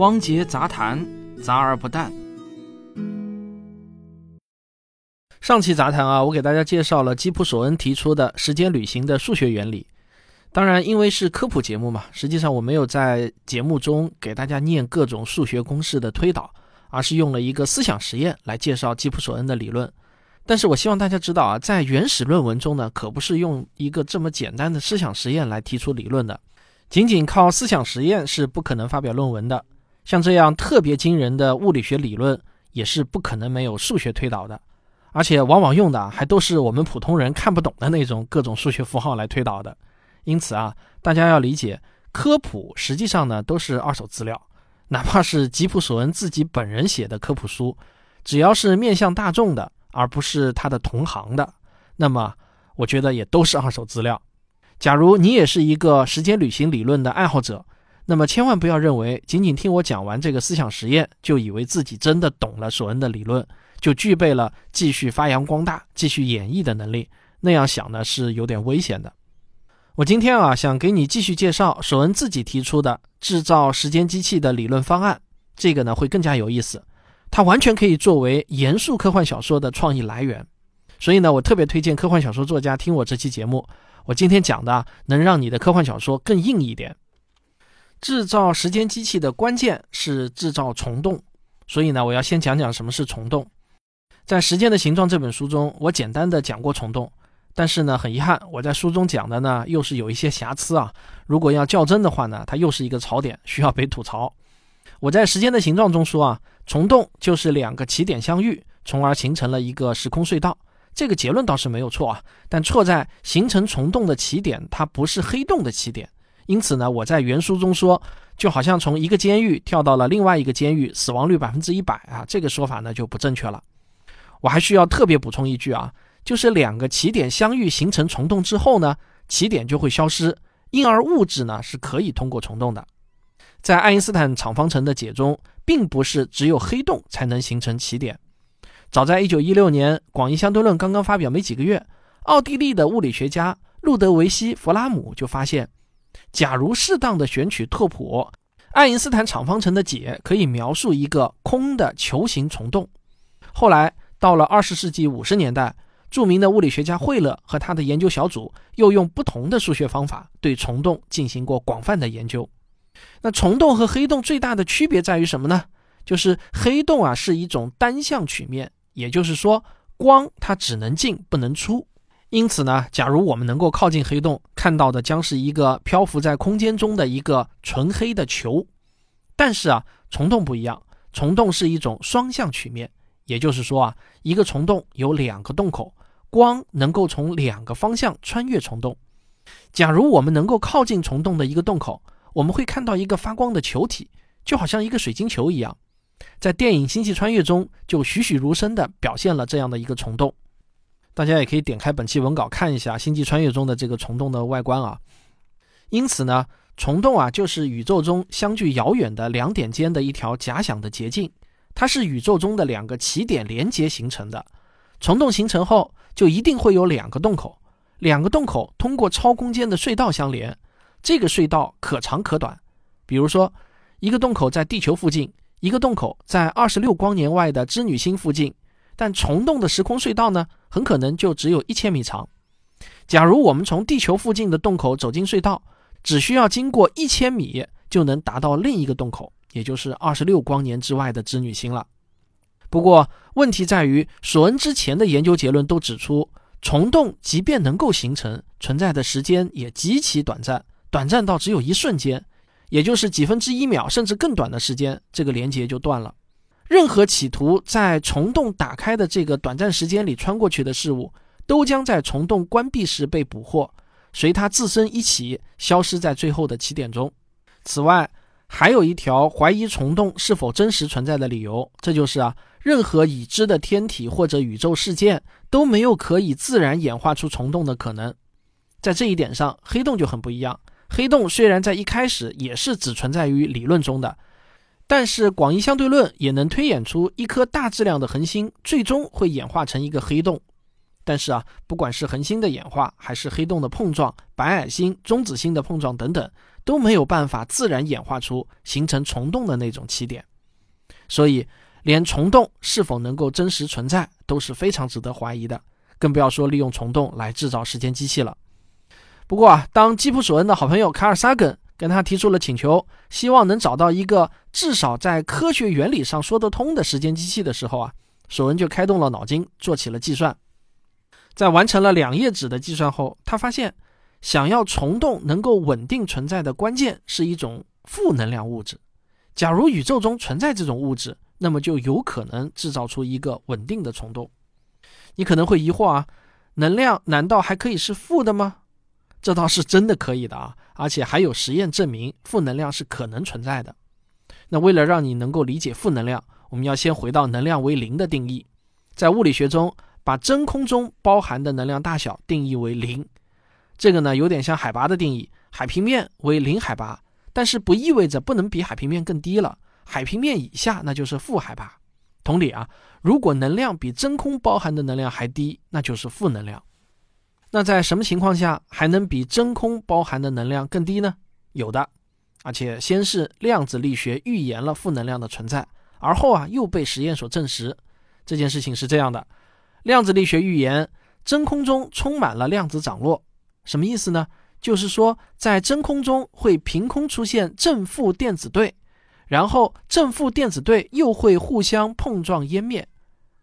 汪杰杂谈，杂而不淡。上期杂谈啊，我给大家介绍了基普索恩提出的时间旅行的数学原理。当然，因为是科普节目嘛，实际上我没有在节目中给大家念各种数学公式的推导，而是用了一个思想实验来介绍基普索恩的理论。但是我希望大家知道啊，在原始论文中呢，可不是用一个这么简单的思想实验来提出理论的。仅仅靠思想实验是不可能发表论文的。像这样特别惊人的物理学理论，也是不可能没有数学推导的。而且往往用的还都是我们普通人看不懂的那种各种数学符号来推导的。因此啊，大家要理解，科普实际上呢都是二手资料，哪怕是吉普索恩自己本人写的科普书，只要是面向大众的。而不是他的同行的，那么我觉得也都是二手资料。假如你也是一个时间旅行理论的爱好者，那么千万不要认为仅仅听我讲完这个思想实验，就以为自己真的懂了索恩的理论，就具备了继续发扬光大、继续演绎的能力。那样想呢是有点危险的。我今天啊想给你继续介绍索恩自己提出的制造时间机器的理论方案，这个呢会更加有意思。它完全可以作为严肃科幻小说的创意来源，所以呢，我特别推荐科幻小说作家听我这期节目。我今天讲的能让你的科幻小说更硬一点。制造时间机器的关键是制造虫洞，所以呢，我要先讲讲什么是虫洞。在《时间的形状》这本书中，我简单的讲过虫洞，但是呢，很遗憾，我在书中讲的呢又是有一些瑕疵啊。如果要较真的话呢，它又是一个槽点，需要被吐槽。我在《时间的形状》中说啊，虫洞就是两个起点相遇，从而形成了一个时空隧道。这个结论倒是没有错啊，但错在形成虫洞的起点它不是黑洞的起点。因此呢，我在原书中说，就好像从一个监狱跳到了另外一个监狱，死亡率百分之一百啊，这个说法呢就不正确了。我还需要特别补充一句啊，就是两个起点相遇形成虫洞之后呢，起点就会消失，因而物质呢是可以通过虫洞的。在爱因斯坦场方程的解中，并不是只有黑洞才能形成起点。早在1916年，广义相对论刚刚发表没几个月，奥地利的物理学家路德维希·弗拉姆就发现，假如适当的选取拓扑，爱因斯坦场方程的解可以描述一个空的球形虫洞。后来到了20世纪50年代，著名的物理学家惠勒和他的研究小组又用不同的数学方法对虫洞进行过广泛的研究。那虫洞和黑洞最大的区别在于什么呢？就是黑洞啊是一种单向曲面，也就是说光它只能进不能出。因此呢，假如我们能够靠近黑洞，看到的将是一个漂浮在空间中的一个纯黑的球。但是啊，虫洞不一样，虫洞是一种双向曲面，也就是说啊，一个虫洞有两个洞口，光能够从两个方向穿越虫洞。假如我们能够靠近虫洞的一个洞口，我们会看到一个发光的球体，就好像一个水晶球一样，在电影《星际穿越》中就栩栩如生地表现了这样的一个虫洞。大家也可以点开本期文稿看一下《星际穿越》中的这个虫洞的外观啊。因此呢，虫洞啊就是宇宙中相距遥远的两点间的一条假想的捷径，它是宇宙中的两个起点连接形成的。虫洞形成后，就一定会有两个洞口，两个洞口通过超空间的隧道相连。这个隧道可长可短，比如说，一个洞口在地球附近，一个洞口在二十六光年外的织女星附近，但虫洞的时空隧道呢，很可能就只有一千米长。假如我们从地球附近的洞口走进隧道，只需要经过一千米就能达到另一个洞口，也就是二十六光年之外的织女星了。不过，问题在于，索恩之前的研究结论都指出，虫洞即便能够形成，存在的时间也极其短暂。短暂到只有一瞬间，也就是几分之一秒，甚至更短的时间，这个连接就断了。任何企图在虫洞打开的这个短暂时间里穿过去的事物，都将在虫洞关闭时被捕获，随它自身一起消失在最后的起点中。此外，还有一条怀疑虫洞是否真实存在的理由，这就是啊，任何已知的天体或者宇宙事件都没有可以自然演化出虫洞的可能。在这一点上，黑洞就很不一样。黑洞虽然在一开始也是只存在于理论中的，但是广义相对论也能推演出一颗大质量的恒星最终会演化成一个黑洞。但是啊，不管是恒星的演化，还是黑洞的碰撞、白矮星、中子星的碰撞等等，都没有办法自然演化出形成虫洞的那种起点，所以连虫洞是否能够真实存在都是非常值得怀疑的，更不要说利用虫洞来制造时间机器了。不过啊，当基普·索恩的好朋友卡尔·萨根跟他提出了请求，希望能找到一个至少在科学原理上说得通的时间机器的时候啊，索恩就开动了脑筋，做起了计算。在完成了两页纸的计算后，他发现，想要虫洞能够稳定存在的关键是一种负能量物质。假如宇宙中存在这种物质，那么就有可能制造出一个稳定的虫洞。你可能会疑惑啊，能量难道还可以是负的吗？这倒是真的可以的啊，而且还有实验证明负能量是可能存在的。那为了让你能够理解负能量，我们要先回到能量为零的定义。在物理学中，把真空中包含的能量大小定义为零，这个呢有点像海拔的定义，海平面为零海拔，但是不意味着不能比海平面更低了。海平面以下那就是负海拔。同理啊，如果能量比真空包含的能量还低，那就是负能量。那在什么情况下还能比真空包含的能量更低呢？有的，而且先是量子力学预言了负能量的存在，而后啊又被实验所证实。这件事情是这样的：量子力学预言真空中充满了量子涨落，什么意思呢？就是说在真空中会凭空出现正负电子对，然后正负电子对又会互相碰撞湮灭。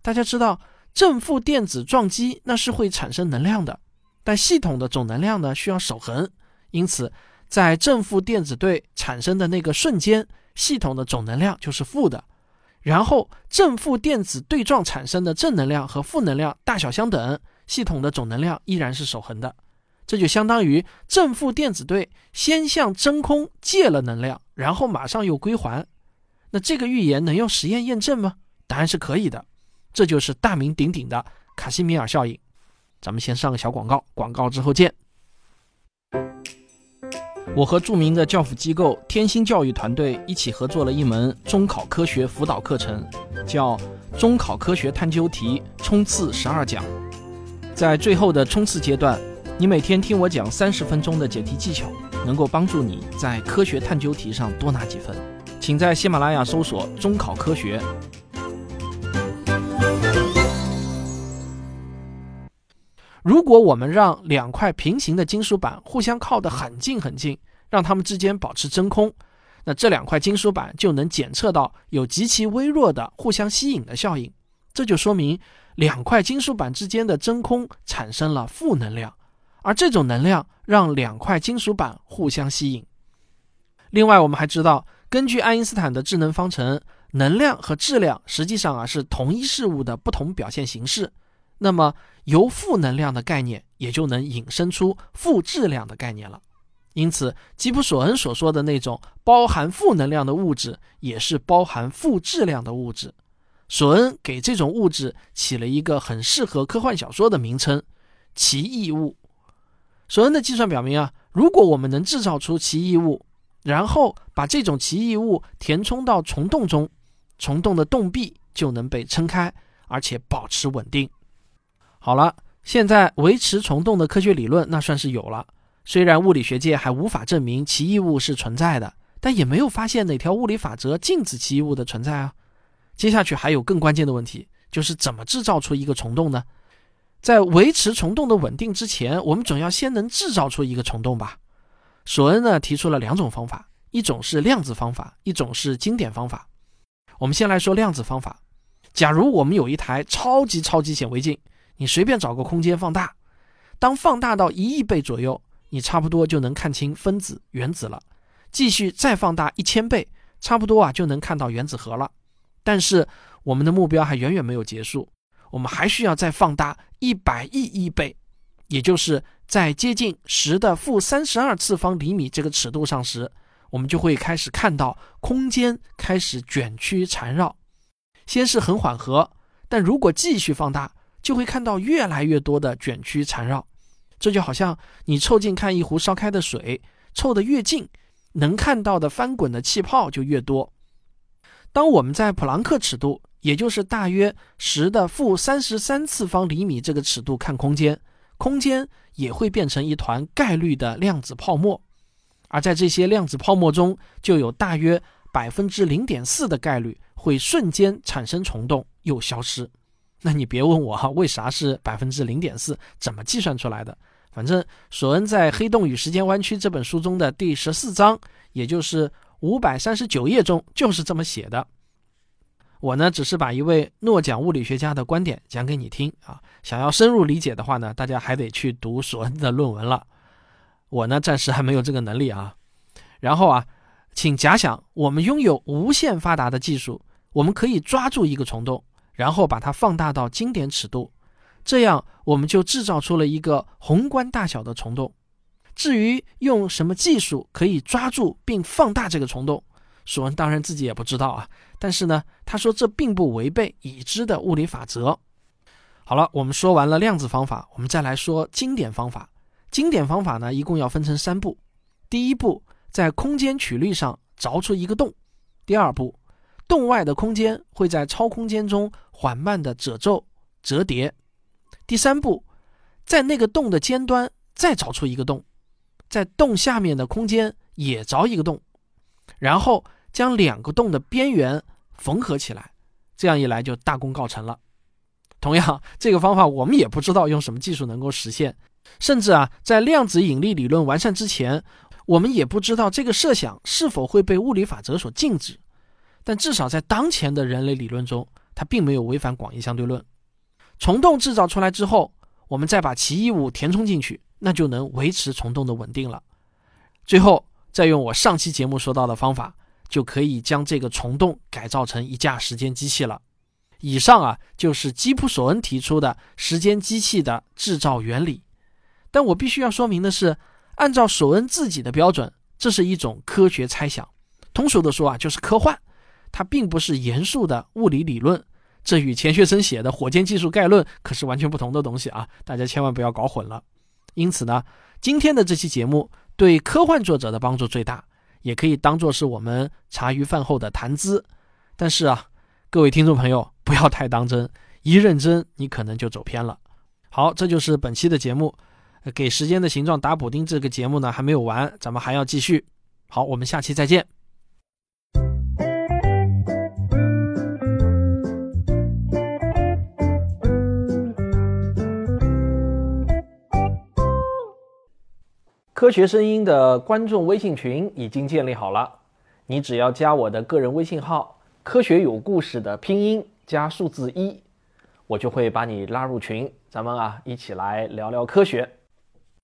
大家知道，正负电子撞击那是会产生能量的。但系统的总能量呢需要守恒，因此在正负电子对产生的那个瞬间，系统的总能量就是负的。然后正负电子对撞产生的正能量和负能量大小相等，系统的总能量依然是守恒的。这就相当于正负电子对先向真空借了能量，然后马上又归还。那这个预言能用实验验证吗？答案是可以的。这就是大名鼎鼎的卡西米尔效应。咱们先上个小广告，广告之后见。我和著名的教辅机构天星教育团队一起合作了一门中考科学辅导课程，叫《中考科学探究题冲刺十二讲》。在最后的冲刺阶段，你每天听我讲三十分钟的解题技巧，能够帮助你在科学探究题上多拿几分。请在喜马拉雅搜索“中考科学”。如果我们让两块平行的金属板互相靠得很近很近，让它们之间保持真空，那这两块金属板就能检测到有极其微弱的互相吸引的效应。这就说明两块金属板之间的真空产生了负能量，而这种能量让两块金属板互相吸引。另外，我们还知道，根据爱因斯坦的智能方程，能量和质量实际上啊是同一事物的不同表现形式。那么，由负能量的概念也就能引申出负质量的概念了。因此，吉普索恩所说的那种包含负能量的物质，也是包含负质量的物质。索恩给这种物质起了一个很适合科幻小说的名称——奇异物。索恩的计算表明啊，如果我们能制造出奇异物，然后把这种奇异物填充到虫洞中，虫洞的洞壁就能被撑开，而且保持稳定。好了，现在维持虫洞的科学理论那算是有了。虽然物理学界还无法证明奇异物是存在的，但也没有发现哪条物理法则禁止奇异物的存在啊。接下去还有更关键的问题，就是怎么制造出一个虫洞呢？在维持虫洞的稳定之前，我们总要先能制造出一个虫洞吧？索恩呢提出了两种方法，一种是量子方法，一种是经典方法。我们先来说量子方法。假如我们有一台超级超级显微镜。你随便找个空间放大，当放大到一亿倍左右，你差不多就能看清分子、原子了。继续再放大一千倍，差不多啊就能看到原子核了。但是我们的目标还远远没有结束，我们还需要再放大一百亿亿倍，也就是在接近十的负三十二次方厘米这个尺度上时，我们就会开始看到空间开始卷曲缠绕。先是很缓和，但如果继续放大，就会看到越来越多的卷曲缠绕，这就好像你凑近看一壶烧开的水，凑得越近，能看到的翻滚的气泡就越多。当我们在普朗克尺度，也就是大约十的负三十三次方厘米这个尺度看空间，空间也会变成一团概率的量子泡沫。而在这些量子泡沫中，就有大约百分之零点四的概率会瞬间产生虫洞又消失。那你别问我哈，为啥是百分之零点四？怎么计算出来的？反正索恩在《黑洞与时间弯曲》这本书中的第十四章，也就是五百三十九页中，就是这么写的。我呢，只是把一位诺奖物理学家的观点讲给你听啊。想要深入理解的话呢，大家还得去读索恩的论文了。我呢，暂时还没有这个能力啊。然后啊，请假想我们拥有无限发达的技术，我们可以抓住一个虫洞，然后把它放大到经典尺度，这样我们就制造出了一个宏观大小的虫洞。至于用什么技术可以抓住并放大这个虫洞，索恩当然自己也不知道啊。但是呢，他说这并不违背已知的物理法则。好了，我们说完了量子方法，我们再来说经典方法。经典方法呢，一共要分成三步。第一步，在空间曲率上凿出一个洞；第二步，洞外的空间会在超空间中缓慢的褶皱折叠；第三步，在那个洞的尖端再凿出一个洞，在洞下面的空间也凿一个洞，然后将两个洞的边缘缝合起来，这样一来就大功告成了。同样，这个方法我们也不知道用什么技术能够实现。甚至啊，在量子引力理论完善之前，我们也不知道这个设想是否会被物理法则所禁止。但至少在当前的人类理论中，它并没有违反广义相对论。虫洞制造出来之后，我们再把奇异物填充进去，那就能维持虫洞的稳定了。最后，再用我上期节目说到的方法，就可以将这个虫洞改造成一架时间机器了。以上啊，就是基普索恩提出的时间机器的制造原理。但我必须要说明的是，按照索恩自己的标准，这是一种科学猜想。通俗的说啊，就是科幻，它并不是严肃的物理理论。这与钱学森写的《火箭技术概论》可是完全不同的东西啊！大家千万不要搞混了。因此呢，今天的这期节目对科幻作者的帮助最大，也可以当做是我们茶余饭后的谈资。但是啊，各位听众朋友不要太当真，一认真你可能就走偏了。好，这就是本期的节目。给时间的形状打补丁这个节目呢还没有完，咱们还要继续。好，我们下期再见。科学声音的观众微信群已经建立好了，你只要加我的个人微信号“科学有故事”的拼音加数字一，我就会把你拉入群，咱们啊一起来聊聊科学。